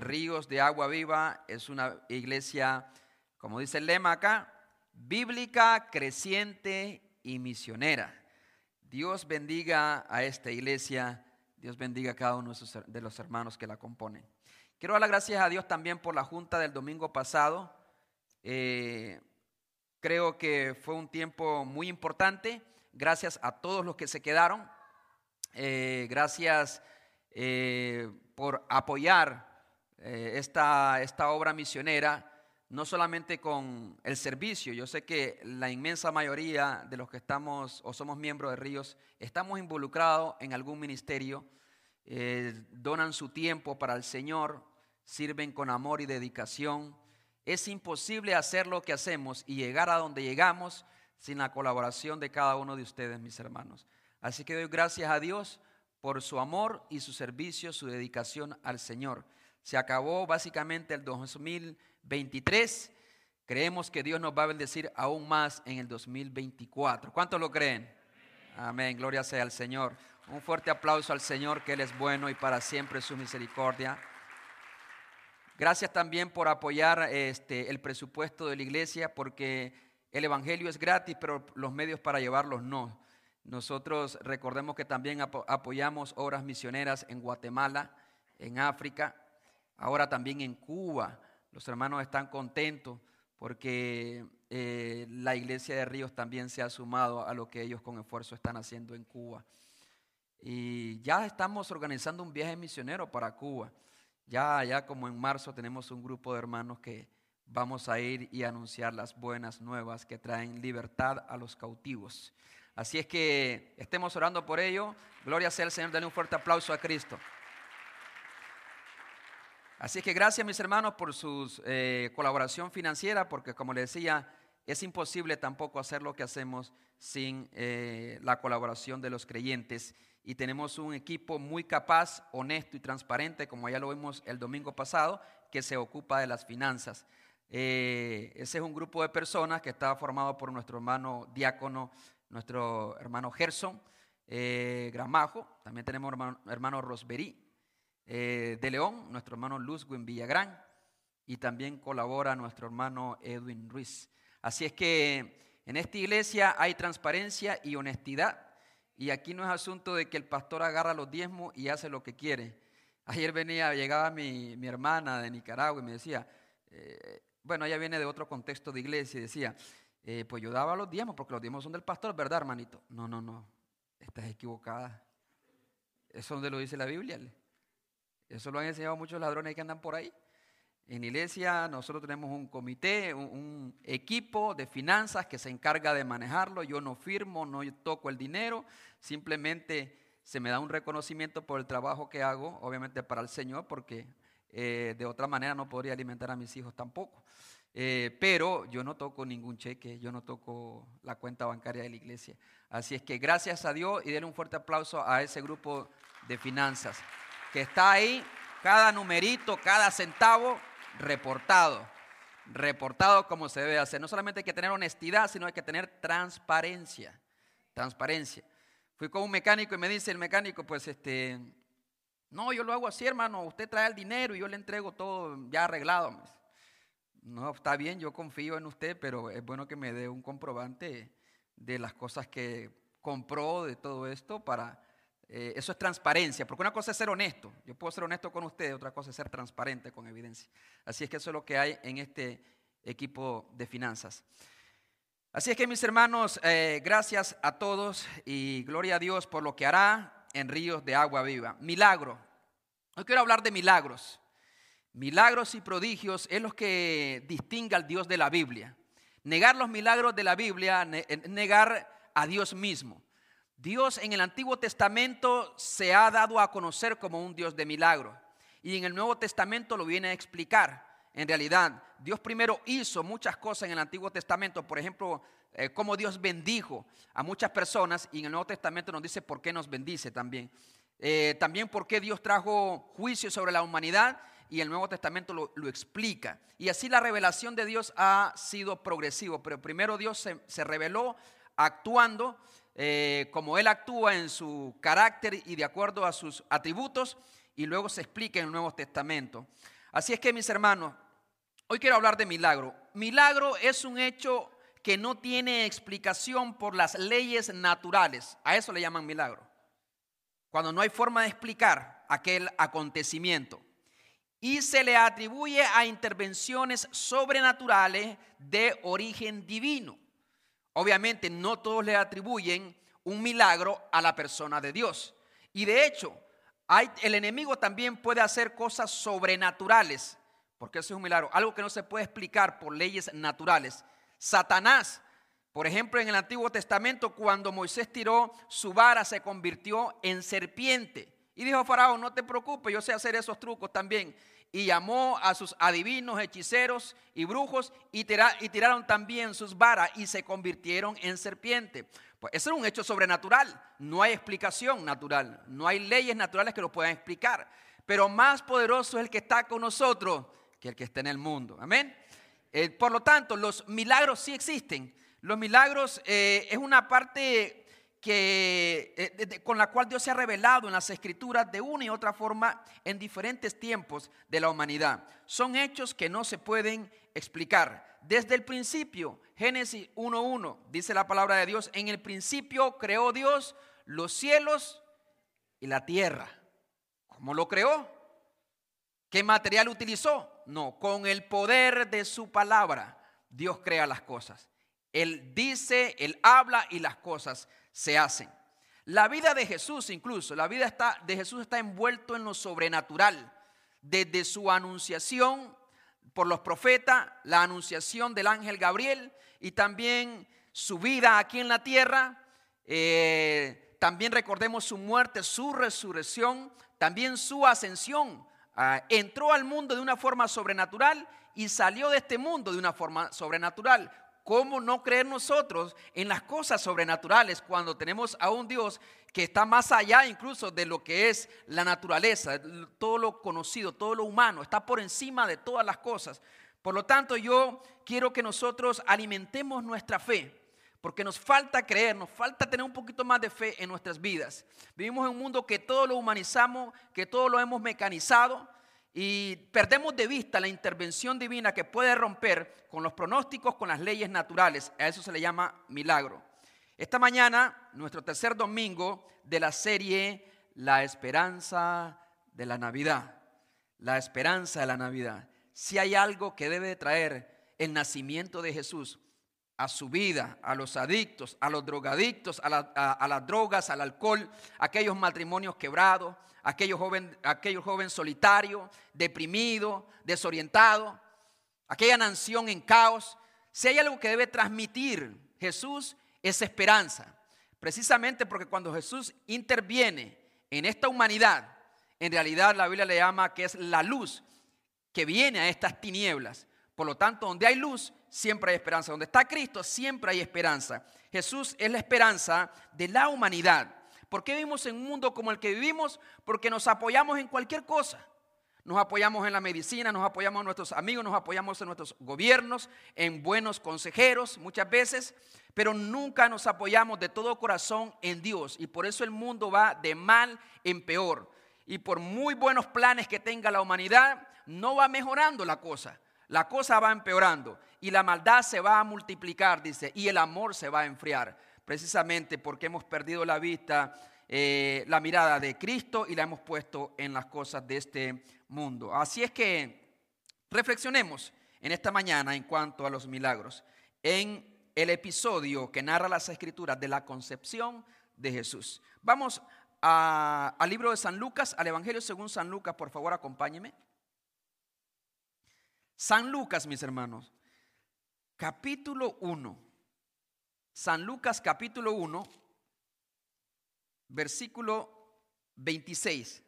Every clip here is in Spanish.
Ríos de Agua Viva es una iglesia, como dice el lema acá, bíblica, creciente y misionera. Dios bendiga a esta iglesia, Dios bendiga a cada uno de los hermanos que la componen. Quiero dar las gracias a Dios también por la junta del domingo pasado. Eh, creo que fue un tiempo muy importante. Gracias a todos los que se quedaron. Eh, gracias eh, por apoyar esta, esta obra misionera no solamente con el servicio, yo sé que la inmensa mayoría de los que estamos o somos miembros de Ríos estamos involucrados en algún ministerio, eh, donan su tiempo para el Señor, sirven con amor y dedicación. Es imposible hacer lo que hacemos y llegar a donde llegamos sin la colaboración de cada uno de ustedes, mis hermanos. Así que doy gracias a Dios por su amor y su servicio, su dedicación al Señor. Se acabó básicamente el 2023. Creemos que Dios nos va a bendecir aún más en el 2024. ¿Cuántos lo creen? Amén. Gloria sea al Señor. Un fuerte aplauso al Señor, que Él es bueno y para siempre su misericordia. Gracias también por apoyar este, el presupuesto de la iglesia, porque el Evangelio es gratis, pero los medios para llevarlos no. Nosotros recordemos que también apoyamos obras misioneras en Guatemala, en África, ahora también en Cuba. Los hermanos están contentos porque eh, la iglesia de Ríos también se ha sumado a lo que ellos con esfuerzo están haciendo en Cuba. Y ya estamos organizando un viaje misionero para Cuba. Ya, ya como en marzo tenemos un grupo de hermanos que vamos a ir y anunciar las buenas nuevas que traen libertad a los cautivos. Así es que estemos orando por ello. Gloria sea al Señor. Denle un fuerte aplauso a Cristo. Así que gracias mis hermanos por su eh, colaboración financiera, porque como les decía, es imposible tampoco hacer lo que hacemos sin eh, la colaboración de los creyentes. Y tenemos un equipo muy capaz, honesto y transparente, como ya lo vimos el domingo pasado, que se ocupa de las finanzas. Eh, ese es un grupo de personas que está formado por nuestro hermano diácono, nuestro hermano Gerson Gramajo, también tenemos hermano, hermano Rosberí, eh, de León, nuestro hermano Luzwin Villagrán, y también colabora nuestro hermano Edwin Ruiz. Así es que en esta iglesia hay transparencia y honestidad, y aquí no es asunto de que el pastor agarra los diezmos y hace lo que quiere. Ayer venía, llegaba mi, hermana de Nicaragua y me decía, eh, bueno, ella viene de otro contexto de iglesia y decía, eh, pues yo daba los diezmos porque los diezmos son del pastor, ¿verdad, hermanito? No, no, no, estás equivocada. Eso es donde lo dice la Biblia. Eso lo han enseñado muchos ladrones que andan por ahí. En iglesia nosotros tenemos un comité, un, equipo de finanzas que se encarga de manejarlo. Yo no firmo, no toco el dinero, simplemente se me da un reconocimiento por el trabajo que hago, obviamente para el Señor, porque eh, de otra manera no podría alimentar a mis hijos tampoco. Eh, pero yo no toco ningún cheque, yo no toco la cuenta bancaria de la iglesia. Así es que gracias a Dios y denle un fuerte aplauso a ese grupo de finanzas que está ahí, cada numerito, cada centavo reportado. Reportado como se debe hacer. No solamente hay que tener honestidad, sino hay que tener transparencia. Transparencia. Fui con un mecánico y me dice el mecánico, pues este, no, yo lo hago así, hermano. Usted trae el dinero y yo le entrego todo ya arreglado. No, está bien, yo confío en usted, pero es bueno que me dé un comprobante de las cosas que compró, de todo esto, para eh, eso es transparencia, porque una cosa es ser honesto. Yo puedo ser honesto con usted, otra cosa es ser transparente con evidencia. Así es que eso es lo que hay en este equipo de finanzas. Así es que mis hermanos, eh, gracias a todos y gloria a Dios por lo que hará en ríos de agua viva. Milagro. Hoy quiero hablar de milagros. Milagros y prodigios es lo que distingue al Dios de la Biblia. Negar los milagros de la Biblia, negar a Dios mismo. Dios en el Antiguo Testamento se ha dado a conocer como un Dios de milagro y en el Nuevo Testamento lo viene a explicar. En realidad, Dios primero hizo muchas cosas en el Antiguo Testamento, por ejemplo, eh, cómo Dios bendijo a muchas personas y en el Nuevo Testamento nos dice por qué nos bendice también. Eh, también por qué Dios trajo juicio sobre la humanidad y el Nuevo Testamento lo, explica. Y así la revelación de Dios ha sido progresivo, pero primero Dios se, se reveló actuando eh, como Él actúa en su carácter y de acuerdo a sus atributos, y luego se explica en el Nuevo Testamento. Así es que mis hermanos, hoy quiero hablar de milagro. Milagro es un hecho que no tiene explicación por las leyes naturales. A eso le llaman milagro. Cuando no hay forma de explicar aquel acontecimiento. Y se le atribuye a intervenciones sobrenaturales de origen divino. Obviamente no todos le atribuyen un milagro a la persona de Dios. Y de hecho, el enemigo también puede hacer cosas sobrenaturales, porque eso es un milagro, algo que no se puede explicar por leyes naturales. Satanás, por ejemplo, en el Antiguo Testamento, cuando Moisés tiró su vara, se convirtió en serpiente. Y dijo a Faraón, no te preocupes, yo sé hacer esos trucos también. Y llamó a sus adivinos, hechiceros y brujos y, y tiraron también sus varas y se convirtieron en serpiente. Pues eso es un hecho sobrenatural. No hay explicación natural. No hay leyes naturales que lo puedan explicar. Pero más poderoso es el que está con nosotros que el que está en el mundo. Amén. Eh, por lo tanto, los milagros sí existen. Los milagros eh, es una parte que, eh, con la cual Dios se ha revelado en las escrituras de una y otra forma en diferentes tiempos de la humanidad. Son hechos que no se pueden explicar. Desde el principio, Génesis 1.1, dice la palabra de Dios, en el principio creó Dios los cielos y la tierra. ¿Cómo lo creó? ¿Qué material utilizó? No, con el poder de su palabra Dios crea las cosas. Él dice, Él habla y las cosas se hacen. La vida de Jesús incluso, la vida de Jesús está envuelto en lo sobrenatural. Desde su anunciación por los profetas, la anunciación del ángel Gabriel y también su vida aquí en la tierra. Eh, también recordemos su muerte, su resurrección, también su ascensión. Ah, entró al mundo de una forma sobrenatural y salió de este mundo de una forma sobrenatural. ¿Cómo no creer nosotros en las cosas sobrenaturales cuando tenemos a un Dios que está más allá incluso de lo que es la naturaleza, todo lo conocido, todo lo humano, está por encima de todas las cosas? Por lo tanto, yo quiero que nosotros alimentemos nuestra fe, porque nos falta creer, nos falta tener un poquito más de fe en nuestras vidas. Vivimos en un mundo que todo lo humanizamos, que todo lo hemos mecanizado, y perdemos de vista la intervención divina que puede romper con los pronósticos, con las leyes naturales. A eso se le llama milagro. Esta mañana, nuestro tercer domingo de la serie La esperanza de la Navidad. La esperanza de la Navidad. Si hay algo que debe traer el nacimiento de Jesús a su vida, a los adictos, a los drogadictos, a, las drogas, al alcohol, aquellos matrimonios quebrados, aquellos joven, aquellos joven solitario, deprimido, desorientado, aquella nación en caos. Si hay algo que debe transmitir Jesús es esperanza. Precisamente porque cuando Jesús interviene en esta humanidad, en realidad la Biblia le llama que es la luz que viene a estas tinieblas. Por lo tanto, donde hay luz, siempre hay esperanza. Donde está Cristo, siempre hay esperanza. Jesús es la esperanza de la humanidad. ¿Por qué vivimos en un mundo como el que vivimos? Porque nos apoyamos en cualquier cosa. Nos apoyamos en la medicina, nos apoyamos en nuestros amigos, nos apoyamos en nuestros gobiernos, en buenos consejeros muchas veces, pero nunca nos apoyamos de todo corazón en Dios. Y por eso el mundo va de mal en peor. Y por muy buenos planes que tenga la humanidad, no va mejorando la cosa. La cosa va empeorando y la maldad se va a multiplicar, dice, y el amor se va a enfriar precisamente porque hemos perdido la vista, eh, la mirada de Cristo y la hemos puesto en las cosas de este mundo. Así es que reflexionemos en esta mañana en cuanto a los milagros, en el episodio que narra las escrituras de la concepción de Jesús. Vamos al libro de San Lucas, al Evangelio según San Lucas, por favor acompáñeme. San Lucas, mis hermanos, capítulo 1. San Lucas capítulo 1, versículo 26.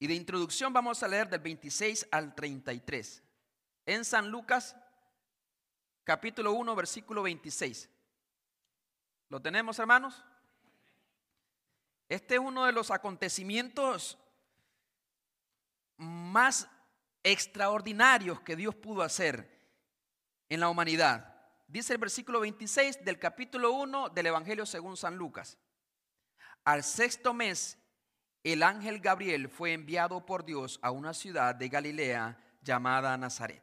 Y de introducción vamos a leer del 26 al 33. En San Lucas capítulo 1, versículo 26. ¿Lo tenemos, hermanos? Este es uno de los acontecimientos más extraordinarios que Dios pudo hacer en la humanidad. Dice el versículo 26 del capítulo 1 del Evangelio según San Lucas. Al sexto mes, el ángel Gabriel fue enviado por Dios a una ciudad de Galilea llamada Nazaret,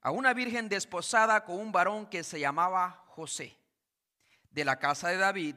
a una virgen desposada con un varón que se llamaba José, de la casa de David,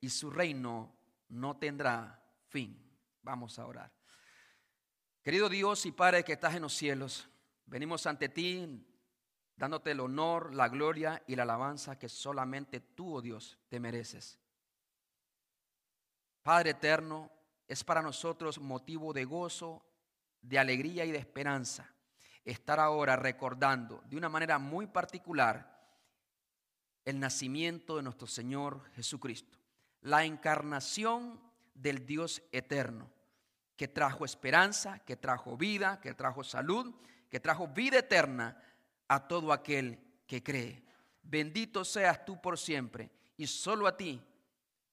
y su reino no tendrá fin. Vamos a orar. Querido Dios y Padre que estás en los cielos, venimos ante ti dándote el honor, la gloria y la alabanza que solamente tú, oh Dios, te mereces. Padre eterno, es para nosotros motivo de gozo, de alegría y de esperanza estar ahora recordando de una manera muy particular el nacimiento de nuestro Señor Jesucristo, la encarnación del Dios eterno, que trajo esperanza, que trajo vida, que trajo salud, que trajo vida eterna a todo aquel que cree. Bendito seas tú por siempre y solo a ti,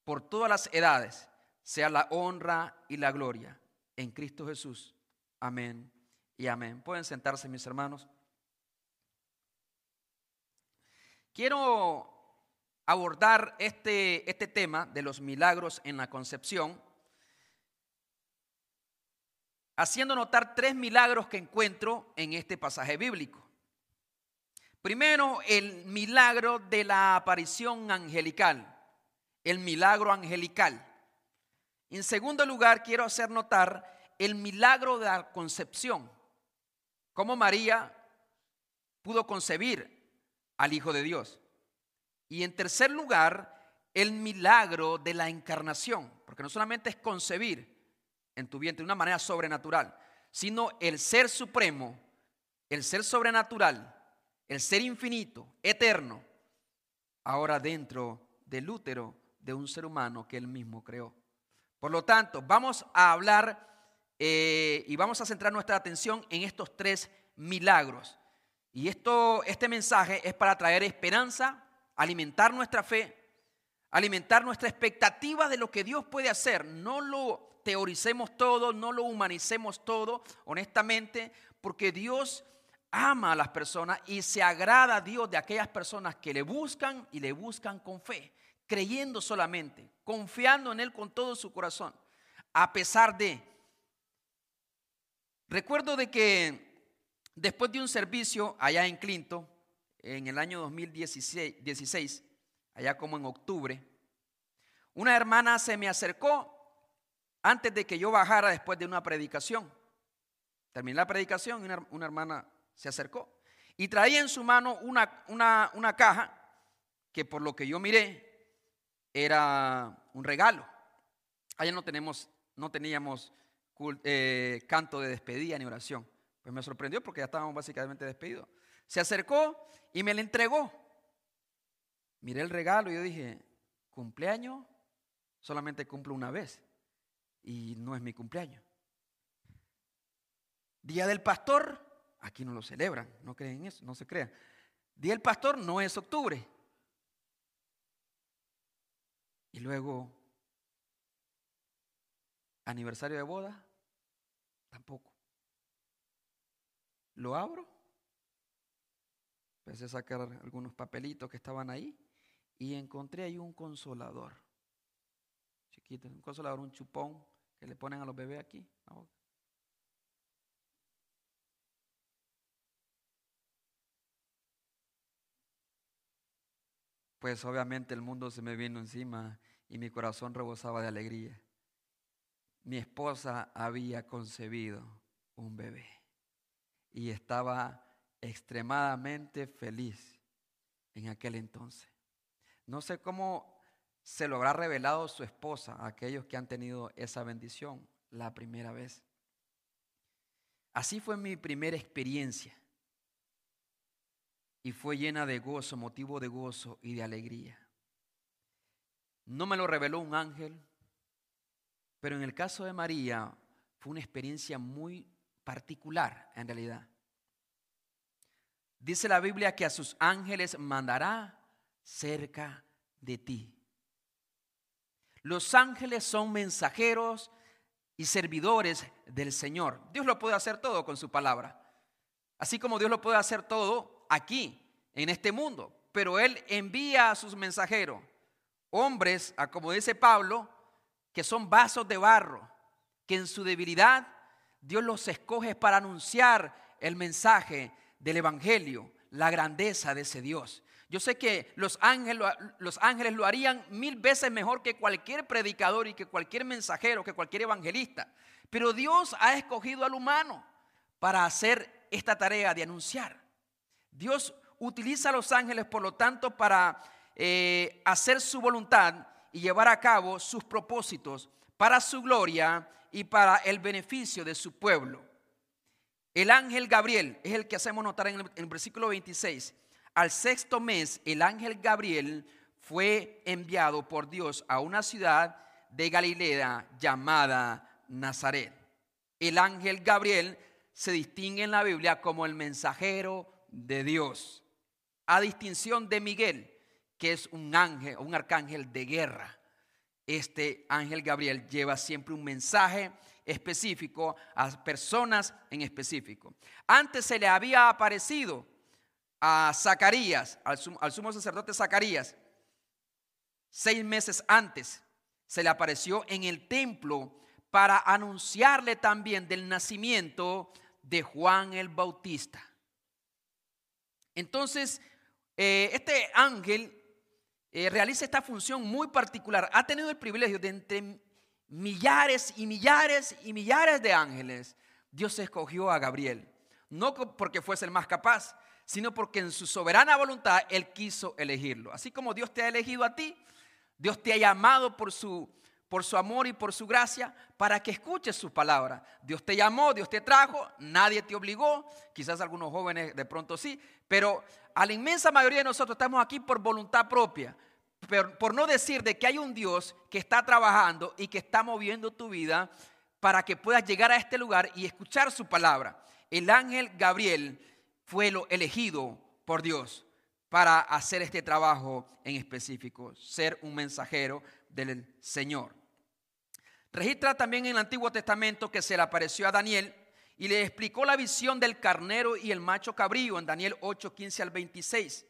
por todas las edades, sea la honra y la gloria en Cristo Jesús. Amén y amén. Pueden sentarse mis hermanos. Quiero abordar este, este tema de los milagros en la concepción, haciendo notar tres milagros que encuentro en este pasaje bíblico. Primero, el milagro de la aparición angelical, el milagro angelical. En segundo lugar, quiero hacer notar el milagro de la concepción, cómo María pudo concebir al Hijo de Dios. Y en tercer lugar, el milagro de la encarnación, porque no solamente es concebir en tu vientre de una manera sobrenatural, sino el ser supremo, el ser sobrenatural, el ser infinito, eterno, ahora dentro del útero de un ser humano que él mismo creó. Por lo tanto, vamos a hablar eh, y vamos a centrar nuestra atención en estos tres milagros. Y esto, este mensaje es para traer esperanza, alimentar nuestra fe, alimentar nuestra expectativa de lo que Dios puede hacer. No lo teoricemos todo, no lo humanicemos todo, honestamente, porque Dios ama a las personas y se agrada a Dios de aquellas personas que le buscan y le buscan con fe creyendo solamente, confiando en Él con todo su corazón, a pesar de... Recuerdo de que después de un servicio allá en Clinton, en el año 2016, allá como en octubre, una hermana se me acercó antes de que yo bajara después de una predicación. Terminé la predicación y una, hermana se acercó y traía en su mano una caja que por lo que yo miré era un regalo. Allá no, tenemos, no teníamos eh, canto de despedida ni oración. Pues me sorprendió porque ya estábamos básicamente despedidos. Se acercó y me la entregó. Miré el regalo y yo dije, cumpleaños solamente cumplo una vez y no es mi cumpleaños. Día del pastor, aquí no lo celebran, no creen eso, no se crean. Día del pastor no es octubre, y luego, aniversario de boda, tampoco. Lo abro, empecé a sacar algunos papelitos que estaban ahí y encontré ahí un consolador. Chiquito, un consolador, un chupón que le ponen a los bebés aquí. Pues obviamente el mundo se me vino encima y mi corazón rebosaba de alegría. Mi esposa había concebido un bebé y estaba extremadamente feliz en aquel entonces. No sé cómo se lo habrá revelado su esposa a aquellos que han tenido esa bendición la primera vez. Así fue mi primera experiencia y fue llena de gozo, motivo de gozo y de alegría. No me lo reveló un ángel, pero en el caso de María fue una experiencia muy particular en realidad. Dice la Biblia que a sus ángeles mandará cerca de ti. Los ángeles son mensajeros y servidores del Señor. Dios lo puede hacer todo con su palabra. Así como Dios lo puede hacer todo aquí, en este mundo. Pero Él envía a sus mensajeros, hombres, como dice Pablo, que son vasos de barro, que en su debilidad Dios los escoge para anunciar el mensaje del Evangelio, la grandeza de ese Dios. Yo sé que los ángeles, los ángeles lo harían mil veces mejor que cualquier predicador y que cualquier mensajero, que cualquier evangelista. Pero Dios ha escogido al humano para hacer esta tarea de anunciar. Dios utiliza a los ángeles, por lo tanto, para eh, hacer su voluntad y llevar a cabo sus propósitos para su gloria y para el beneficio de su pueblo. El ángel Gabriel es el que hacemos notar en el, versículo 26. Al sexto mes, el ángel Gabriel fue enviado por Dios a una ciudad de Galilea llamada Nazaret. El ángel Gabriel se distingue en la Biblia como el mensajero de Dios, a distinción de Miguel, que es un ángel, un arcángel de guerra. Este ángel Gabriel lleva siempre un mensaje específico a personas en específico. Antes se le había aparecido a Zacarías, al, sumo sacerdote Zacarías, seis meses antes, se le apareció en el templo para anunciarle también del nacimiento de Juan el Bautista. Entonces, eh, este ángel eh, realiza esta función muy particular. Ha tenido el privilegio de entre millares y millares y millares de ángeles, Dios escogió a Gabriel. No porque fuese el más capaz, sino porque en su soberana voluntad Él quiso elegirlo. Así como Dios te ha elegido a ti, Dios te ha llamado por su, por su amor y por su gracia para que escuches su palabra. Dios te llamó, Dios te trajo, nadie te obligó, quizás algunos jóvenes de pronto sí, pero a la inmensa mayoría de nosotros estamos aquí por voluntad propia por no decir de que hay un Dios que está trabajando y que está moviendo tu vida para que puedas llegar a este lugar y escuchar su palabra. El ángel Gabriel fue lo elegido por Dios para hacer este trabajo en específico, ser un mensajero del Señor. Registra también en el Antiguo Testamento que se le apareció a Daniel y le explicó la visión del carnero y el macho cabrío en Daniel 8, 15 al 26.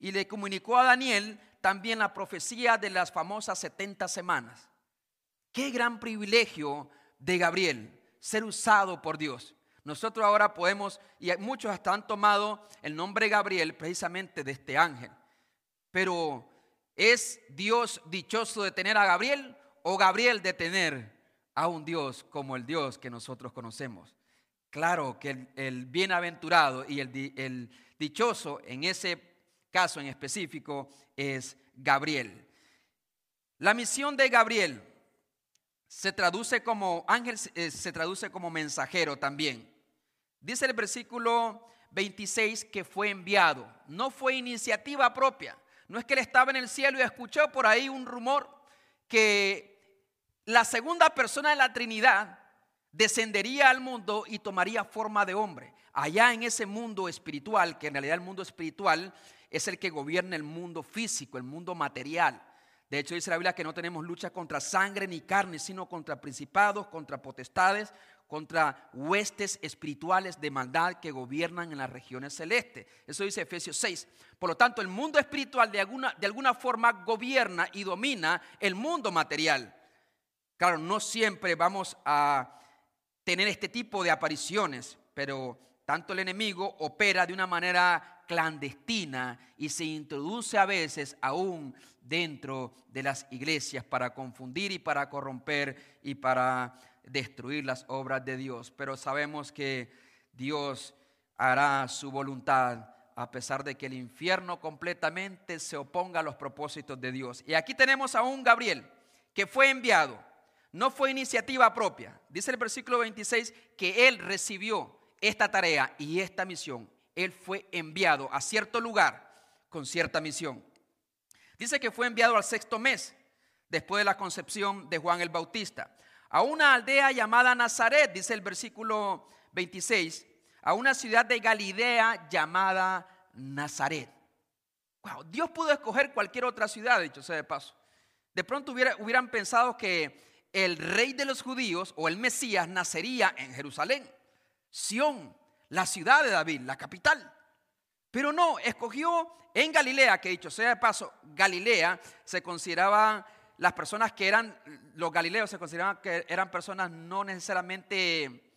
Y le comunicó a Daniel también la profecía de las famosas 70 semanas. Qué gran privilegio de Gabriel ser usado por Dios. Nosotros ahora podemos, y muchos hasta han tomado el nombre Gabriel precisamente de este ángel. Pero ¿es Dios dichoso de tener a Gabriel o Gabriel de tener a un Dios como el Dios que nosotros conocemos? Claro que el, bienaventurado y el, el dichoso en ese caso en específico es Gabriel. La misión de Gabriel se traduce como ángel, eh, se traduce como mensajero también. Dice el versículo 26 que fue enviado. No fue iniciativa propia. No es que él estaba en el cielo y escuchó por ahí un rumor que la segunda persona de la Trinidad descendería al mundo y tomaría forma de hombre. Allá en ese mundo espiritual, que en realidad el mundo espiritual es el que gobierna el mundo físico, el mundo material. De hecho, dice la Biblia que no tenemos lucha contra sangre ni carne, sino contra principados, contra potestades, contra huestes espirituales de maldad que gobiernan en las regiones celestes. Eso dice Efesios 6. Por lo tanto, el mundo espiritual de alguna, de alguna forma gobierna y domina el mundo material. Claro, no siempre vamos a tener este tipo de apariciones, pero tanto el enemigo opera de una manera clandestina y se introduce a veces aún dentro de las iglesias para confundir y para corromper y para destruir las obras de Dios. Pero sabemos que Dios hará su voluntad a pesar de que el infierno completamente se oponga a los propósitos de Dios. Y aquí tenemos a un Gabriel que fue enviado. No fue iniciativa propia. Dice el versículo 26 que él recibió esta tarea y esta misión. Él fue enviado a cierto lugar con cierta misión. Dice que fue enviado al sexto mes, después de la concepción de Juan el Bautista, a una aldea llamada Nazaret, dice el versículo 26, a una ciudad de Galilea llamada Nazaret. Wow, Dios pudo escoger cualquier otra ciudad, dicho sea de paso. De pronto hubieran pensado que el rey de los judíos o el Mesías nacería en Jerusalén, Sión, la ciudad de David, la capital. Pero no, escogió en Galilea, que dicho sea de paso, Galilea se consideraba, las personas que eran, los galileos se consideraban que eran personas no necesariamente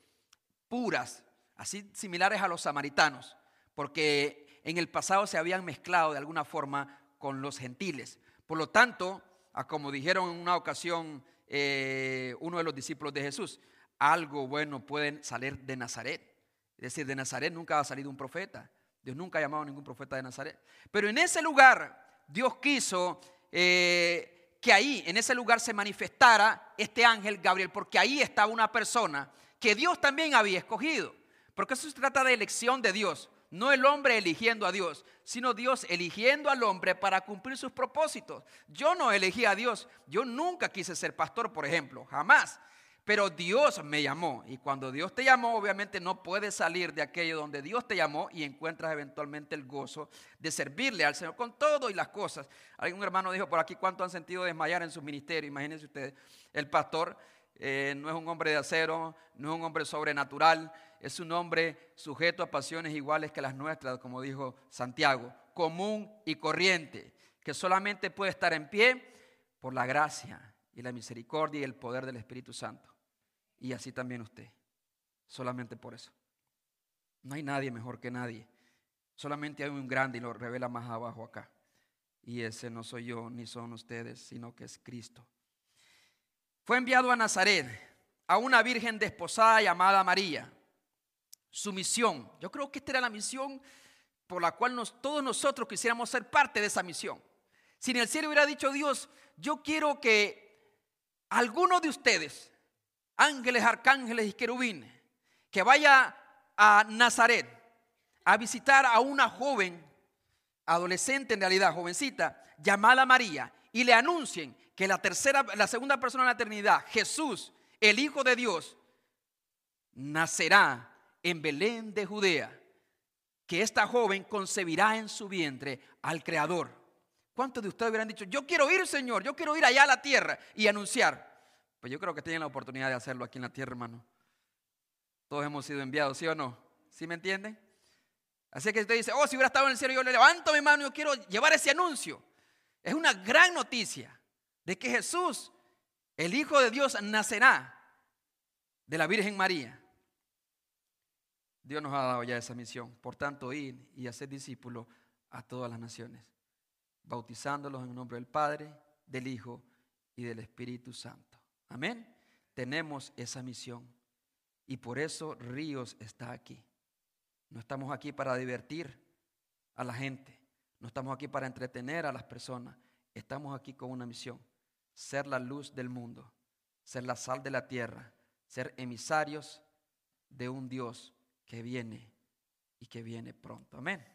puras, así similares a los samaritanos, porque en el pasado se habían mezclado de alguna forma con los gentiles. Por lo tanto, como dijeron en una ocasión eh, uno de los discípulos de Jesús, algo bueno puede salir de Nazaret. Es decir, de Nazaret nunca ha salido un profeta. Dios nunca ha llamado a ningún profeta de Nazaret. Pero en ese lugar Dios quiso eh, que ahí, en ese lugar, se manifestara este ángel Gabriel, porque ahí estaba una persona que Dios también había escogido. Porque eso se trata de elección de Dios. No el hombre eligiendo a Dios, sino Dios eligiendo al hombre para cumplir sus propósitos. Yo no elegí a Dios. Yo nunca quise ser pastor, por ejemplo, jamás. Pero Dios me llamó. Y cuando Dios te llamó, obviamente no puedes salir de aquello donde Dios te llamó y encuentras eventualmente el gozo de servirle al Señor con todo y las cosas. Algún hermano dijo por aquí cuánto han sentido desmayar en su ministerio. Imagínense ustedes, el pastor eh, no es un hombre de acero, no es un hombre sobrenatural, es un hombre sujeto a pasiones iguales que las nuestras, como dijo Santiago, común y corriente, que solamente puede estar en pie por la gracia y la misericordia y el poder del Espíritu Santo. Y así también usted. Solamente por eso. No hay nadie mejor que nadie. Solamente hay un grande y lo revela más abajo acá. Y ese no soy yo ni son ustedes, sino que es Cristo. Fue enviado a Nazaret, a una virgen desposada llamada María. Su misión, yo creo que esta era la misión por la cual todos nosotros quisiéramos ser parte de esa misión. Si en el cielo hubiera dicho Dios, yo quiero que alguno de ustedes ángeles, arcángeles y querubines, que vaya a Nazaret a visitar a una joven, adolescente en realidad, jovencita, llamada María, y le anuncien que la tercera, la segunda persona de la eternidad, Jesús, el Hijo de Dios, nacerá en Belén de Judea, que esta joven concebirá en su vientre al Creador. ¿Cuántos de ustedes hubieran dicho, yo quiero ir, Señor, yo quiero ir allá a la tierra y anunciar? Pues yo creo que tienen la oportunidad de hacerlo aquí en la tierra, hermano. Todos hemos sido enviados, ¿sí o no? ¿Sí me entienden? Así que usted dice, oh, si hubiera estado en el cielo, yo le levanto mi mano yo quiero llevar ese anuncio. Es una gran noticia de que Jesús, el Hijo de Dios, nacerá de la Virgen María. Dios nos ha dado ya esa misión. Por tanto, ir y hacer discípulos a todas las naciones, bautizándolos en el nombre del Padre, del Hijo y del Espíritu Santo. Amén. Tenemos esa misión. Y por eso Ríos está aquí. No estamos aquí para divertir a la gente. No estamos aquí para entretener a las personas. Estamos aquí con una misión. Ser la luz del mundo. Ser la sal de la tierra. Ser emisarios de un Dios que viene y que viene pronto. Amén.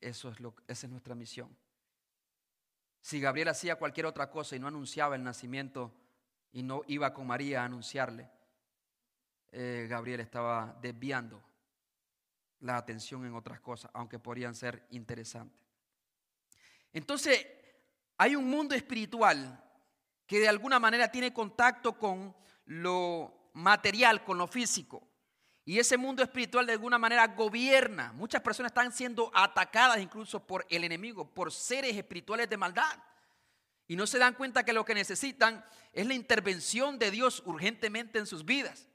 Eso es lo, esa es nuestra misión. Si Gabriel hacía cualquier otra cosa y no anunciaba el nacimiento y no iba con María a anunciarle, eh, Gabriel estaba desviando la atención en otras cosas, aunque podrían ser interesantes. Entonces, hay un mundo espiritual que de alguna manera tiene contacto con lo material, con lo físico. Y ese mundo espiritual de alguna manera gobierna. Muchas personas están siendo atacadas incluso por el enemigo, por seres espirituales de maldad. Y no se dan cuenta que lo que necesitan es la intervención de Dios urgentemente en sus vidas.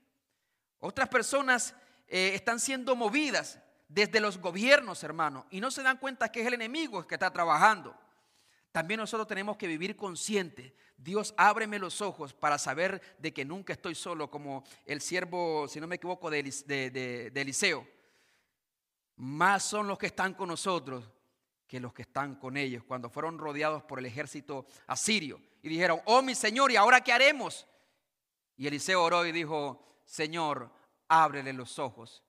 Otras personas eh, están siendo movidas desde los gobiernos, hermano, y no se dan cuenta que es el enemigo que está trabajando. También nosotros tenemos que vivir consciente. Dios, ábreme los ojos para saber de que nunca estoy solo, como el siervo, si no me equivoco, de, de Eliseo. Más son los que están con nosotros que los que están con ellos, cuando fueron rodeados por el ejército asirio. Y dijeron, oh mi Señor, ¿y ahora qué haremos? Y Eliseo oró y dijo, Señor, ábrele los ojos.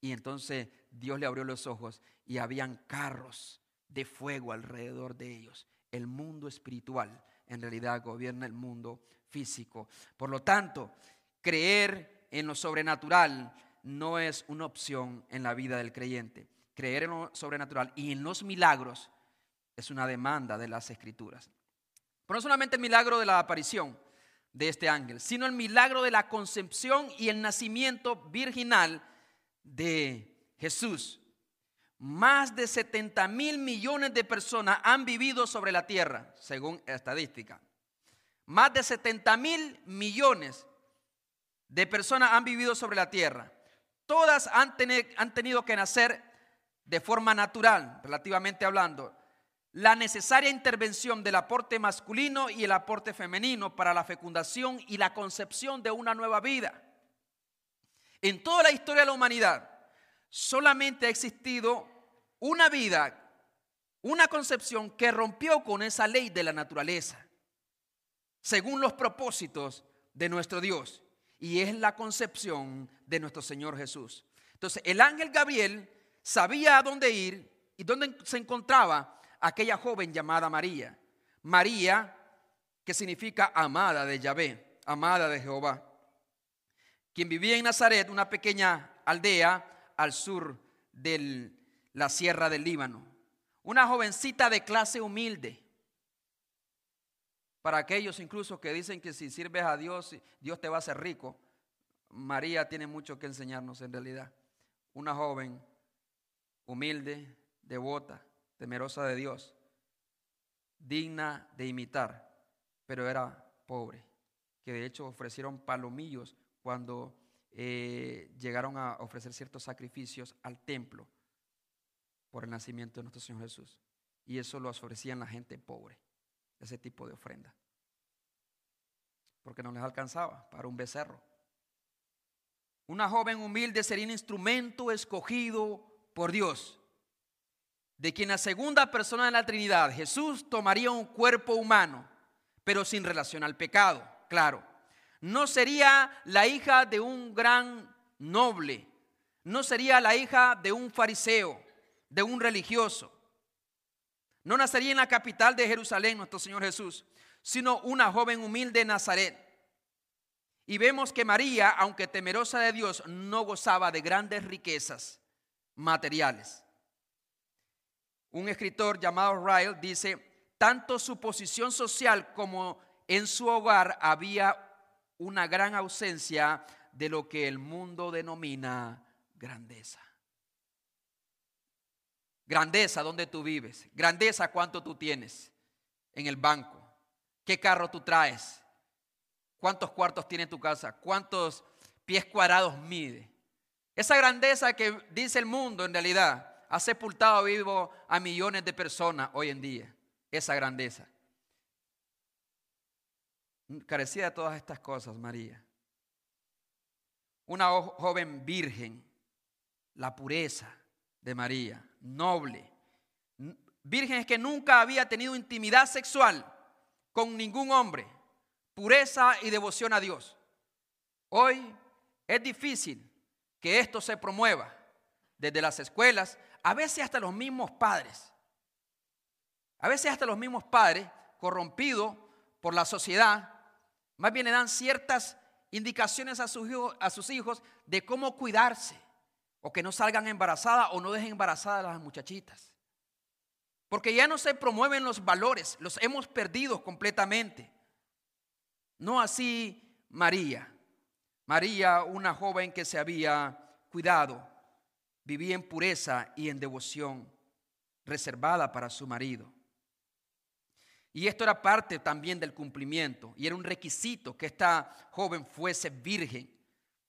Y entonces Dios le abrió los ojos y habían carros de fuego alrededor de ellos el mundo espiritual en realidad gobierna el mundo físico. Por lo tanto, creer en lo sobrenatural no es una opción en la vida del creyente. Creer en lo sobrenatural y en los milagros es una demanda de las escrituras. Pero no solamente el milagro de la aparición de este ángel, sino el milagro de la concepción y el nacimiento virginal de Jesús. Más de 70 mil millones de personas han vivido sobre la tierra, según estadística. Más de 70 mil millones de personas han vivido sobre la tierra. Todas han, han tenido que nacer de forma natural, relativamente hablando. La necesaria intervención del aporte masculino y el aporte femenino para la fecundación y la concepción de una nueva vida. En toda la historia de la humanidad, solamente ha existido una vida, una concepción que rompió con esa ley de la naturaleza, según los propósitos de nuestro Dios. Y es la concepción de nuestro Señor Jesús. Entonces, el ángel Gabriel sabía a dónde ir y dónde se encontraba aquella joven llamada María. María, que significa amada de Yahvé, amada de Jehová, quien vivía en Nazaret, una pequeña aldea al sur de la sierra del Líbano. Una jovencita de clase humilde. Para aquellos incluso que dicen que si sirves a Dios, Dios te va a hacer rico. María tiene mucho que enseñarnos en realidad. Una joven humilde, devota, temerosa de Dios, digna de imitar, pero era pobre, que de hecho ofrecieron palomillos cuando eh, llegaron a ofrecer ciertos sacrificios al templo por el nacimiento de nuestro Señor Jesús. Y eso lo ofrecían la gente pobre, ese tipo de ofrenda. Porque no les alcanzaba para un becerro. Una joven humilde sería un instrumento escogido por Dios, de quien la segunda persona de la Trinidad, Jesús, tomaría un cuerpo humano, pero sin relación al pecado, claro no sería la hija de un gran noble, no sería la hija de un fariseo, de un religioso. No nacería en la capital de Jerusalén nuestro Señor Jesús, sino una joven humilde de Nazaret. Y vemos que María, aunque temerosa de Dios, no gozaba de grandes riquezas materiales. Un escritor llamado Ryle dice, tanto su posición social como en su hogar había una gran ausencia de lo que el mundo denomina grandeza. Grandeza, ¿dónde tú vives? Grandeza, ¿cuánto tú tienes en el banco? ¿Qué carro tú traes? ¿Cuántos cuartos tiene tu casa? ¿Cuántos pies cuadrados mide? Esa grandeza que dice el mundo en realidad ha sepultado vivo a millones de personas hoy en día. Esa grandeza. Carecía de todas estas cosas, María. Una joven virgen, la pureza de María, noble. Virgen es que nunca había tenido intimidad sexual con ningún hombre. Pureza y devoción a Dios. Hoy es difícil que esto se promueva desde las escuelas, a veces hasta los mismos padres. A veces hasta los mismos padres corrompidos por la sociedad más bien le dan ciertas indicaciones a sus, hijos, de cómo cuidarse o que no salgan embarazadas o no dejen embarazadas a las muchachitas. Porque ya no se promueven los valores, los hemos perdido completamente. No así María. María, una joven que se había cuidado, vivía en pureza y en devoción, reservada para su marido. Y esto era parte también del cumplimiento y era un requisito que esta joven fuese virgen.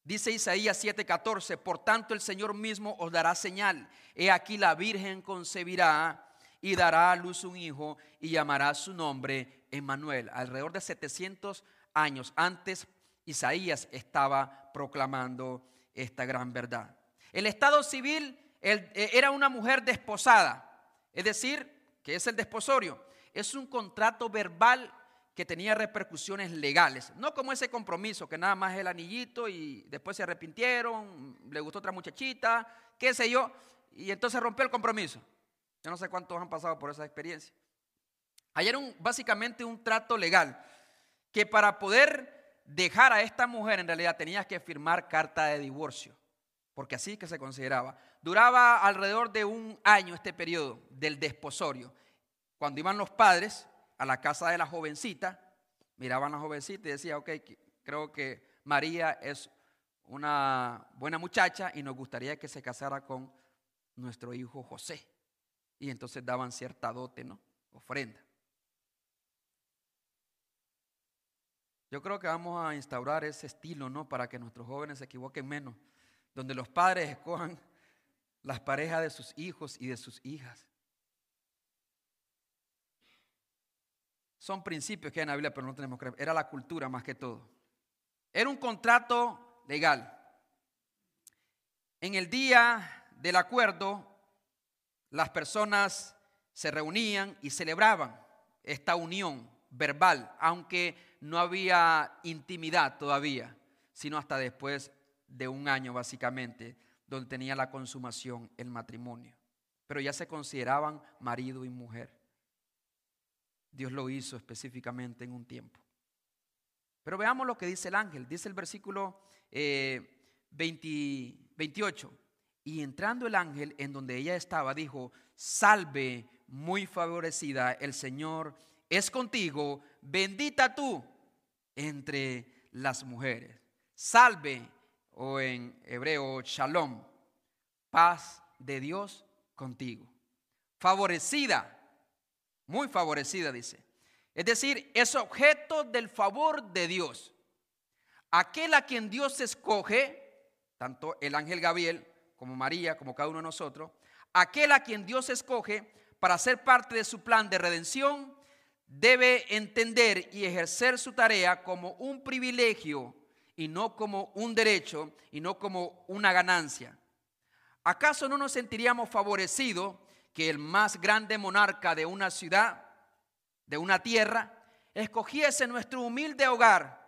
Dice Isaías 7:14, por tanto el Señor mismo os dará señal. He aquí la Virgen concebirá y dará a luz un hijo y llamará su nombre Emmanuel. Alrededor de 700 años antes, Isaías estaba proclamando esta gran verdad. El estado civil eh, era una mujer desposada, es decir, que es el desposorio. Es un contrato verbal que tenía repercusiones legales, no como ese compromiso que nada más el anillito y después se arrepintieron, le gustó otra muchachita, qué sé yo, y entonces rompió el compromiso. Yo no sé cuántos han pasado por esa experiencia. Ayer un, básicamente un trato legal que para poder dejar a esta mujer en realidad tenías que firmar carta de divorcio, porque así que se consideraba. Duraba alrededor de un año este periodo del desposorio. Cuando iban los padres a la casa de la jovencita, miraban a la jovencita y decía, ok, creo que María es una buena muchacha y nos gustaría que se casara con nuestro hijo José. Y entonces daban cierta dote, ¿no? Ofrenda. Yo creo que vamos a instaurar ese estilo, ¿no? Para que nuestros jóvenes se equivoquen menos, donde los padres escojan las parejas de sus hijos y de sus hijas. Son principios que hay en la Biblia, pero no tenemos que Era la cultura más que todo. Era un contrato legal. En el día del acuerdo, las personas se reunían y celebraban esta unión verbal, aunque no había intimidad todavía, sino hasta después de un año básicamente donde tenía la consumación el matrimonio. Pero ya se consideraban marido y mujer. Dios lo hizo específicamente en un tiempo. Pero veamos lo que dice el ángel. Dice el versículo 28. Eh, y entrando el ángel en donde ella estaba, dijo, salve muy favorecida, el Señor es contigo, bendita tú entre las mujeres. Salve o en hebreo shalom, paz de Dios contigo. Favorecida, muy favorecida dice. Es decir, es objeto del favor de Dios. Aquel a quien Dios escoge, tanto el ángel Gabriel como María, como cada uno de nosotros, aquel a quien Dios escoge para ser parte de su plan de redención, debe entender y ejercer su tarea como un privilegio y no como un derecho y no como una ganancia. ¿Acaso no nos sentiríamos favorecidos que el más grande monarca de una ciudad, de una tierra, escogiese nuestro humilde hogar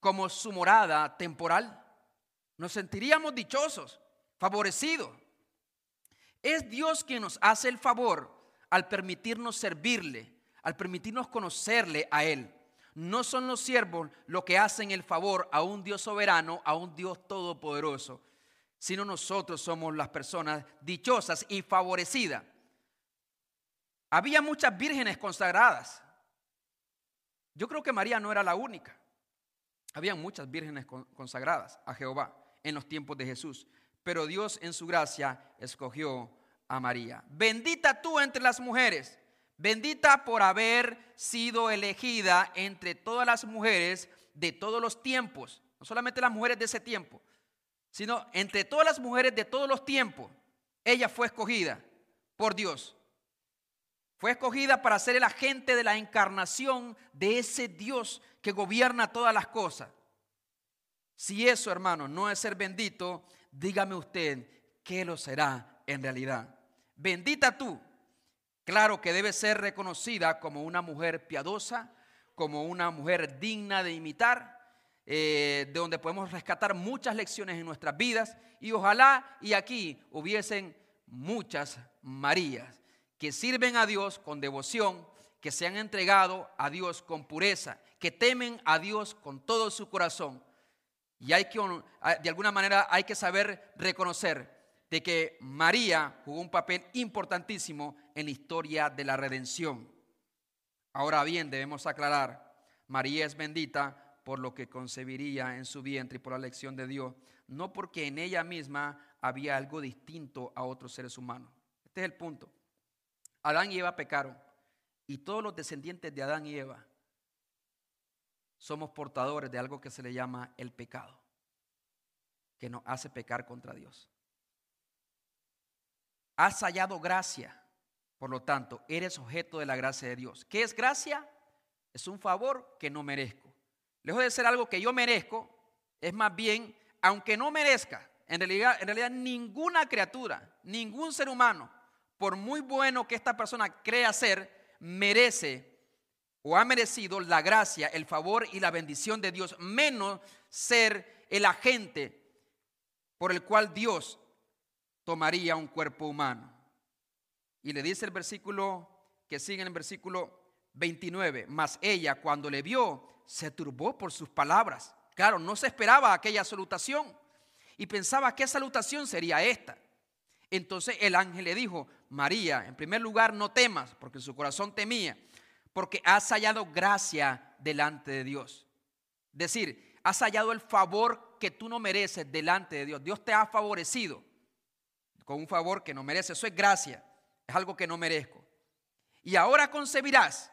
como su morada temporal? Nos sentiríamos dichosos, favorecidos. Es Dios quien nos hace el favor al permitirnos servirle, al permitirnos conocerle a Él. No son los siervos los que hacen el favor a un Dios soberano, a un Dios todopoderoso, sino nosotros somos las personas dichosas y favorecidas. Había muchas vírgenes consagradas. Yo creo que María no era la única. Había muchas vírgenes consagradas a Jehová en los tiempos de Jesús, pero Dios en su gracia escogió a María. Bendita tú entre las mujeres Bendita por haber sido elegida entre todas las mujeres de todos los tiempos, no solamente las mujeres de ese tiempo, sino entre todas las mujeres de todos los tiempos. Ella fue escogida por Dios. Fue escogida para ser el agente de la encarnación de ese Dios que gobierna todas las cosas. Si eso, hermano, no es ser bendito, dígame usted qué lo será en realidad. Bendita tú Claro que debe ser reconocida como una mujer piadosa, como una mujer digna de imitar, eh, de donde podemos rescatar muchas lecciones en nuestras vidas y ojalá y aquí hubiesen muchas Marías que sirven a Dios con devoción, que se han entregado a Dios con pureza, que temen a Dios con todo su corazón. Y hay que, de alguna manera, hay que saber reconocer de que María jugó un papel importantísimo en la historia de la redención. Ahora bien, debemos aclarar, María es bendita por lo que concebiría en su vientre y por la elección de Dios, no porque en ella misma había algo distinto a otros seres humanos. Este es el punto. Adán y Eva pecaron y todos los descendientes de Adán y Eva somos portadores de algo que se le llama el pecado. que nos hace pecar contra Dios. Has hallado gracia, por lo tanto, eres objeto de la gracia de Dios. ¿Qué es gracia? Es un favor que no merezco. Lejos de ser algo que yo merezco, es más bien, aunque no merezca, en realidad, en realidad ninguna criatura, ningún ser humano, por muy bueno que esta persona crea ser, merece o ha merecido la gracia, el favor y la bendición de Dios, menos ser el agente por el cual Dios tomaría un cuerpo humano. Y le dice el versículo que sigue en el versículo 29, mas ella cuando le vio se turbó por sus palabras. Claro, no se esperaba aquella salutación y pensaba que salutación sería esta. Entonces el ángel le dijo, María, en primer lugar no temas, porque su corazón temía, porque has hallado gracia delante de Dios. Es decir, has hallado el favor que tú no mereces delante de Dios. Dios te ha favorecido con un favor que no mereces. Eso es gracia, es algo que no merezco. Y ahora concebirás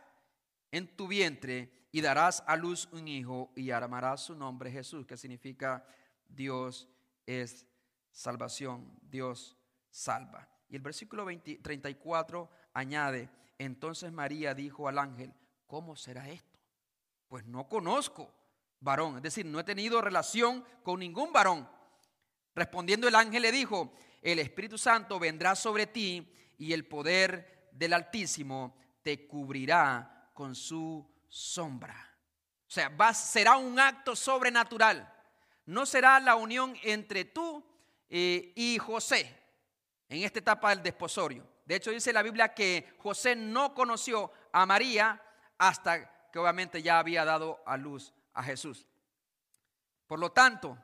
en tu vientre y darás a luz un hijo y llamarás su nombre Jesús, que significa Dios es salvación, Dios salva. Y el versículo 34 añade, entonces María dijo al ángel, ¿cómo será esto? Pues no conozco varón, es decir, no he tenido relación con ningún varón. Respondiendo el ángel le dijo, el Espíritu Santo vendrá sobre ti y el poder del Altísimo te cubrirá con su sombra. O sea, será un acto sobrenatural. No será la unión entre tú eh, y José en esta etapa del desposorio. De hecho, dice la Biblia que José no conoció a María hasta que obviamente ya había dado a luz a Jesús. Por lo tanto,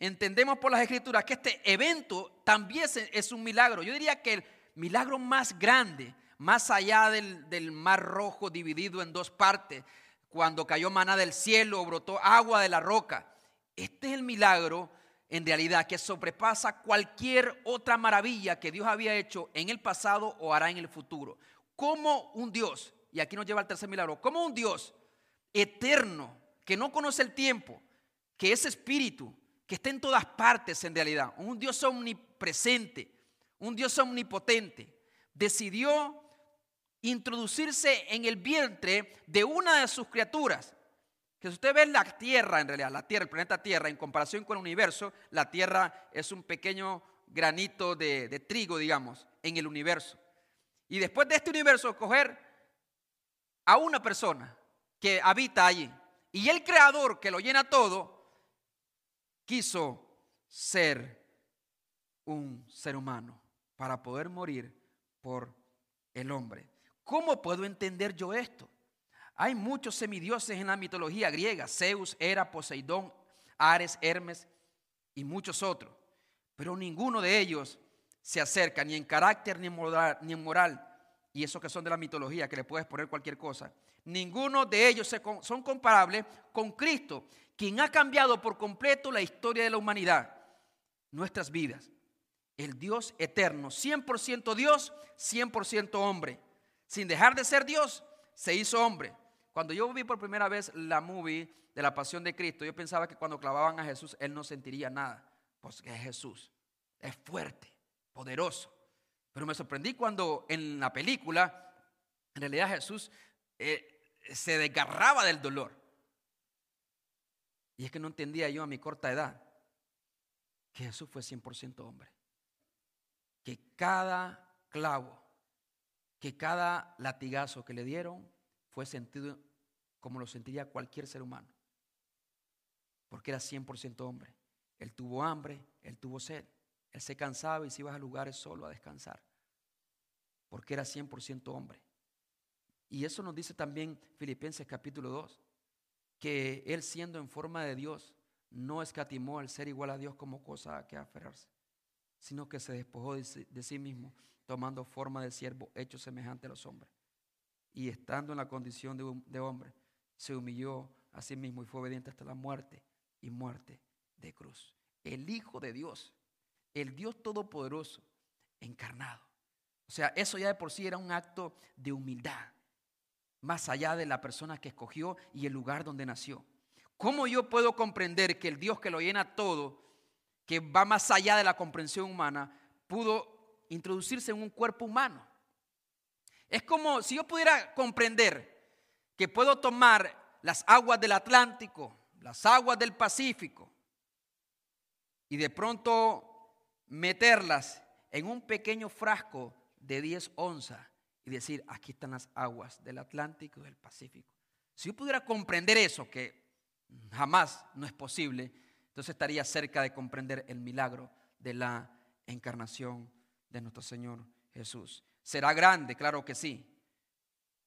entendemos por las escrituras que este evento también es un milagro. Yo diría que el milagro más grande, más allá del, mar rojo dividido en dos partes, cuando cayó maná del cielo, brotó agua de la roca. Este es el milagro en realidad que sobrepasa cualquier otra maravilla que Dios había hecho en el pasado o hará en el futuro. Como un Dios, y aquí nos lleva al tercer milagro, como un Dios eterno, que no conoce el tiempo, que es espíritu, que está en todas partes en realidad, un Dios omnipresente, un Dios omnipotente, decidió introducirse en el vientre de una de sus criaturas que si usted ve la Tierra, en realidad, la Tierra, el planeta Tierra, en comparación con el universo, la Tierra es un pequeño granito de, de trigo, digamos, en el universo. Y después de este universo, coger a una persona que habita allí. Y el creador que lo llena todo, quiso ser un ser humano para poder morir por el hombre. ¿Cómo puedo entender yo esto? Hay muchos semidioses en la mitología griega, Zeus, Hera, Poseidón, Ares, Hermes y muchos otros. Pero ninguno de ellos se acerca ni en carácter ni en moral, ni en moral y esos que son de la mitología, que le puedes poner cualquier cosa. Ninguno de ellos son comparables con Cristo, quien ha cambiado por completo la historia de la humanidad, nuestras vidas. El Dios eterno, 100% Dios, 100% hombre. Sin dejar de ser Dios, se hizo hombre. Cuando yo vi por primera vez la movie de la Pasión de Cristo, yo pensaba que cuando clavaban a Jesús, Él no sentiría nada. Pues es Jesús. Es fuerte, poderoso. Pero me sorprendí cuando en la película, en realidad Jesús eh, se desgarraba del dolor. Y es que no entendía yo a mi corta edad que Jesús fue 100% hombre. Que cada clavo, que cada latigazo que le dieron fue sentido como lo sentiría cualquier ser humano. Porque era 100% hombre. Él tuvo hambre, él tuvo sed. Él se cansaba y se iba a lugares solo a descansar. Porque era 100% hombre. Y eso nos dice también Filipenses capítulo 2, que él siendo en forma de Dios, no escatimó al ser igual a Dios como cosa a que aferrarse, sino que se despojó de sí mismo, tomando forma de siervo, hecho semejante a los hombres y estando en la condición de, hombre, se humilló a sí mismo y fue obediente hasta la muerte y muerte de cruz. El Hijo de Dios, el Dios Todopoderoso, encarnado. O sea, eso ya de por sí era un acto de humildad, más allá de la persona que escogió y el lugar donde nació. ¿Cómo yo puedo comprender que el Dios que lo llena todo, que va más allá de la comprensión humana, pudo introducirse en un cuerpo humano. Es como si yo pudiera comprender que puedo tomar las aguas del Atlántico, las aguas del Pacífico, y de pronto meterlas en un pequeño frasco de 10 onzas decir, aquí están las aguas del Atlántico y del Pacífico. Si yo pudiera comprender eso, que jamás no es posible, entonces estaría cerca de comprender el milagro de la encarnación de nuestro Señor Jesús. ¿Será grande? Claro que sí.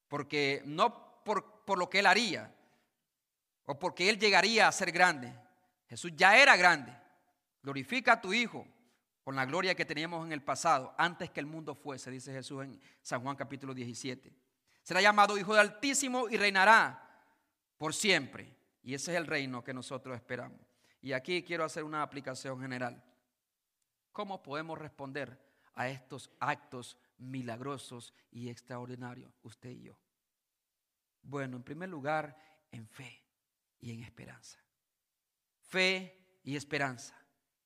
Porque no por, por lo que Él haría o porque Él llegaría a ser grande. Jesús ya era grande. Glorifica a tu Hijo con la gloria que teníamos en el pasado, antes que el mundo fuese, dice Jesús en San Juan capítulo 17. Será llamado Hijo de Altísimo y reinará por siempre. Y ese es el reino que nosotros esperamos. Y aquí quiero hacer una aplicación general. ¿Cómo podemos responder a estos actos milagrosos y extraordinarios, usted y yo? Bueno, en primer lugar, en fe y en esperanza. Fe y esperanza.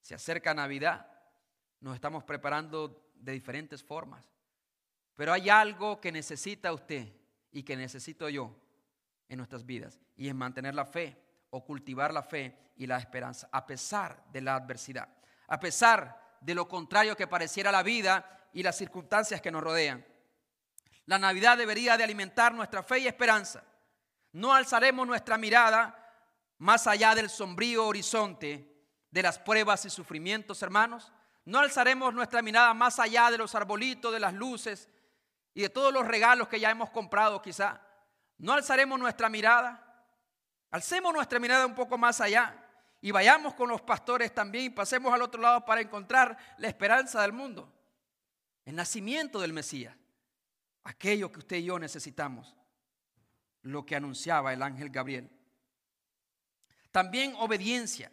Se acerca Navidad, nos estamos preparando de diferentes formas, pero hay algo que necesita usted y que necesito yo en nuestras vidas, y es mantener la fe o cultivar la fe y la esperanza, a pesar de la adversidad, a pesar de lo contrario que pareciera la vida y las circunstancias que nos rodean. La Navidad debería de alimentar nuestra fe y esperanza. No alzaremos nuestra mirada más allá del sombrío horizonte de las pruebas y sufrimientos, hermanos. No alzaremos nuestra mirada más allá de los arbolitos, de las luces y de todos los regalos que ya hemos comprado quizá. No alzaremos nuestra mirada. Alcemos nuestra mirada un poco más allá y vayamos con los pastores también y pasemos al otro lado para encontrar la esperanza del mundo, el nacimiento del Mesías, aquello que usted y yo necesitamos, lo que anunciaba el ángel Gabriel. También obediencia.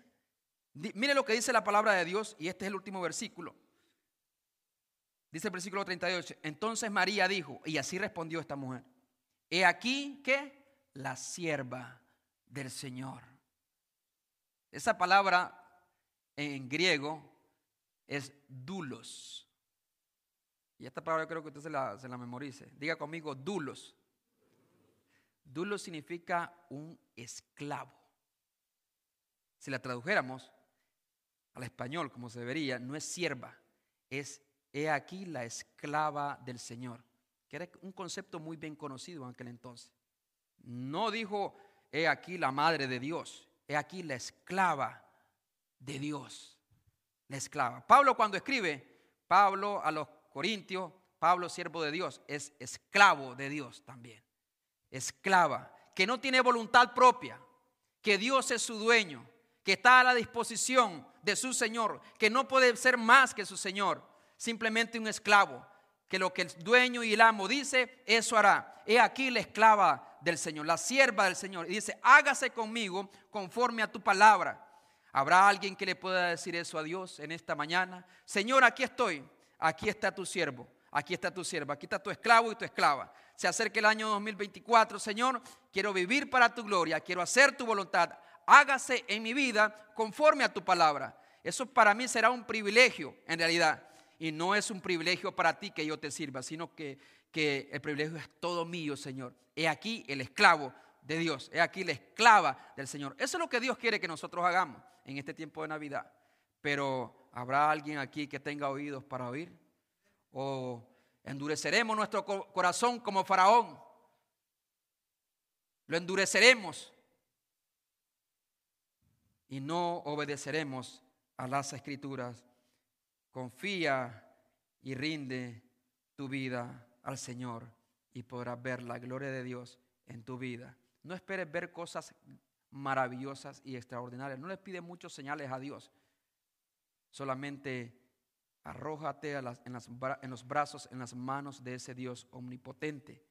Mire lo que dice la palabra de Dios y este es el último versículo. Dice el versículo 38. Entonces María dijo, y así respondió esta mujer, he aquí que la sierva del Señor. Esa palabra en griego es dulos. Y esta palabra creo que usted se la, se la memorice. Diga conmigo, dulos. Dulos significa un esclavo. Si la tradujéramos al español como se debería, no es sierva, es he aquí la esclava del Señor, que era un concepto muy bien conocido en aquel entonces. No dijo he aquí la madre de Dios, he aquí la esclava de Dios, la esclava. Pablo cuando escribe, Pablo a los Corintios, Pablo siervo de Dios, es esclavo de Dios también, esclava, que no tiene voluntad propia, que Dios es su dueño, que está a la disposición de su Señor, que no puede ser más que su Señor, simplemente un esclavo, que lo que el dueño y el amo dice, eso hará. He aquí la esclava del Señor, la sierva del Señor. Y dice, hágase conmigo conforme a tu palabra. ¿Habrá alguien que le pueda decir eso a Dios en esta mañana? Señor, aquí estoy, aquí está tu siervo, aquí está tu sierva, aquí está tu esclavo y tu esclava. Se acerca el año 2024, Señor, quiero vivir para tu gloria, quiero hacer tu voluntad. Hágase en mi vida conforme a tu palabra. Eso para mí será un privilegio en realidad. Y no es un privilegio para ti que yo te sirva, sino que que el privilegio es todo mío, Señor. He aquí el esclavo de Dios, he aquí la esclava del Señor. Eso es lo que Dios quiere que nosotros hagamos en este tiempo de Navidad. Pero ¿habrá alguien aquí que tenga oídos para oír? ¿O endureceremos nuestro corazón como faraón? Lo endureceremos y no obedeceremos a las escrituras. Confía y rinde tu vida al Señor y podrás ver la gloria de Dios en tu vida. No esperes ver cosas maravillosas y extraordinarias. No le pides muchos señales a Dios. Solamente arrójate en, en los brazos, en las manos de ese Dios omnipotente.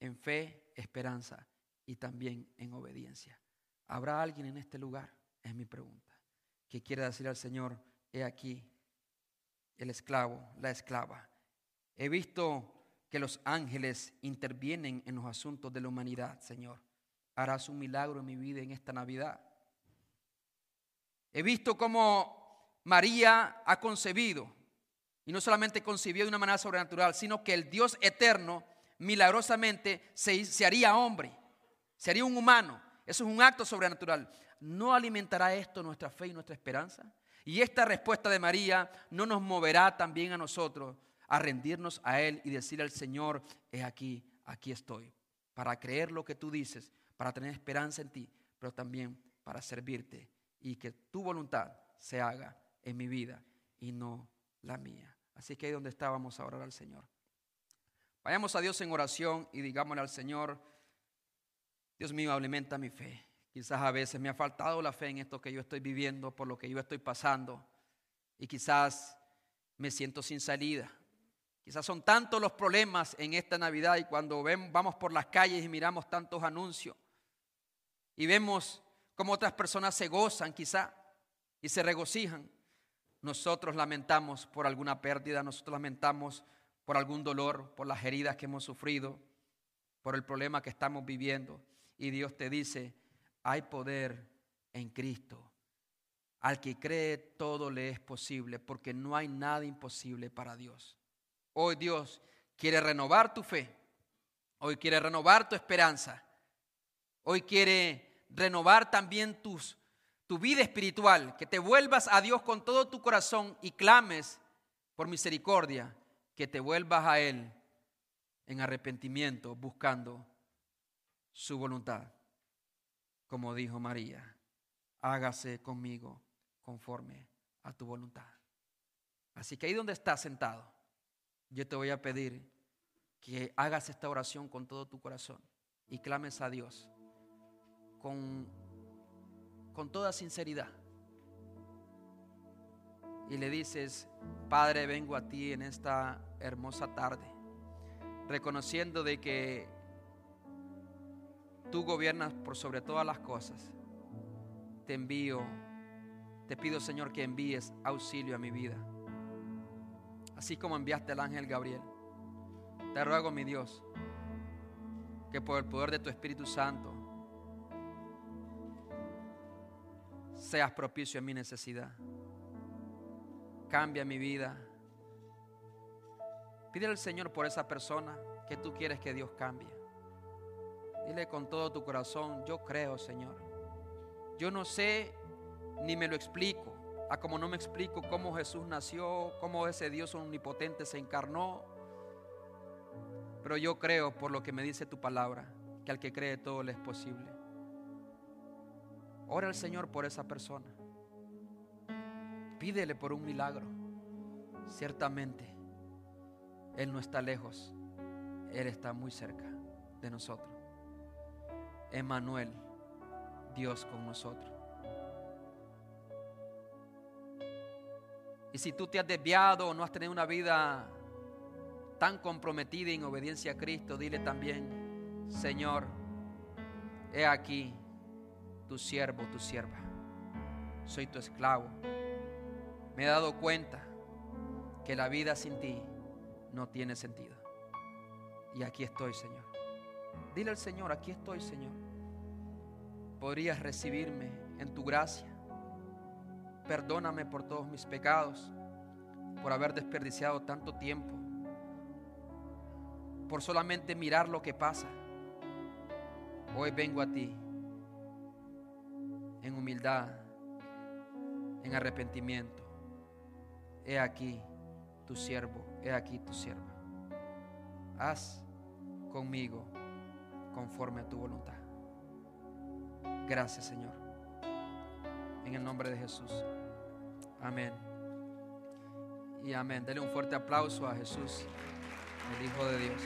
En fe, esperanza y también en obediencia. ¿Habrá alguien en este lugar? Es mi pregunta. Que quiera decir al Señor, he aquí el esclavo, la esclava He visto que los ángeles intervienen en los asuntos de la humanidad, Señor. Harás un milagro en mi vida en esta Navidad. He visto cómo María ha concebido, y no solamente concibió de una manera sobrenatural, sino que el Dios eterno milagrosamente se, se haría hombre, se haría un humano. Eso es un acto sobrenatural. ¿No alimentará esto nuestra fe y nuestra esperanza? Y esta respuesta de María no nos moverá también a nosotros a rendirnos a Él y decir al Señor, es aquí, aquí estoy, para creer lo que tú dices, para tener esperanza en ti, pero también para servirte y que tu voluntad se haga en mi vida y no la mía. Así que ahí donde estábamos a orar al Señor. Vayamos a Dios en oración y digámosle al Señor, Dios mío, alimenta mi fe. Quizás a veces me ha faltado la fe en esto que yo estoy viviendo, por lo que yo estoy pasando. Y quizás me siento sin salida. Quizás son tantos los problemas en esta Navidad y cuando vamos por las calles y miramos tantos anuncios y vemos cómo otras personas se gozan quizá y se regocijan, nosotros lamentamos por alguna pérdida, nosotros lamentamos por algún dolor, por las heridas que hemos sufrido, por el problema que estamos viviendo. Y Dios te dice, hay poder en Cristo. Al que cree todo le es posible, porque no hay nada imposible para Dios. Hoy Dios quiere renovar tu fe. Hoy quiere renovar tu esperanza. Hoy quiere renovar también tus, tu vida espiritual. Que te vuelvas a Dios con todo tu corazón y clames por misericordia. Que te vuelvas a Él en arrepentimiento buscando su voluntad. Como dijo María, hágase conmigo conforme a tu voluntad. Así que ahí donde estás sentado, yo te voy a pedir que hagas esta oración con todo tu corazón y clames a Dios con, con toda sinceridad. Y le dices, Padre, vengo a ti en esta hermosa tarde, reconociendo de que tú gobiernas por sobre todas las cosas. Te envío, te pido Señor que envíes auxilio a mi vida así como enviaste al ángel Gabriel. Te ruego, mi Dios, que por el poder de tu Espíritu Santo seas propicio en mi necesidad. Cambia mi vida. Pídele al Señor por esa persona que tú quieres que Dios cambie. Dile con todo tu corazón, yo creo, Señor. Yo no sé ni me lo explico a como no me explico cómo Jesús nació, cómo ese Dios omnipotente se encarnó. Pero yo creo por lo que me dice tu palabra, que al que cree todo le es posible. Ora al Señor por esa persona. Pídele por un milagro. Ciertamente, Él no está lejos. Él está muy cerca de nosotros. Emmanuel, Dios con nosotros. Y si tú te has desviado o no has tenido una vida tan comprometida en obediencia a Cristo, dile también, Señor, he aquí tu siervo, tu sierva. Soy tu esclavo. Me he dado cuenta que la vida sin ti no tiene sentido. Y aquí estoy, Señor. Dile al Señor, aquí estoy, Señor. Podrías recibirme en tu gracia Perdóname por todos mis pecados, por haber desperdiciado tanto tiempo, por solamente mirar lo que pasa. Hoy vengo a ti en humildad, en arrepentimiento. He aquí tu siervo, he aquí tu sierva. Haz conmigo conforme a tu voluntad. Gracias Señor. En el nombre de Jesús. Amén. Y amén. Dele un fuerte aplauso a Jesús, el Hijo de Dios.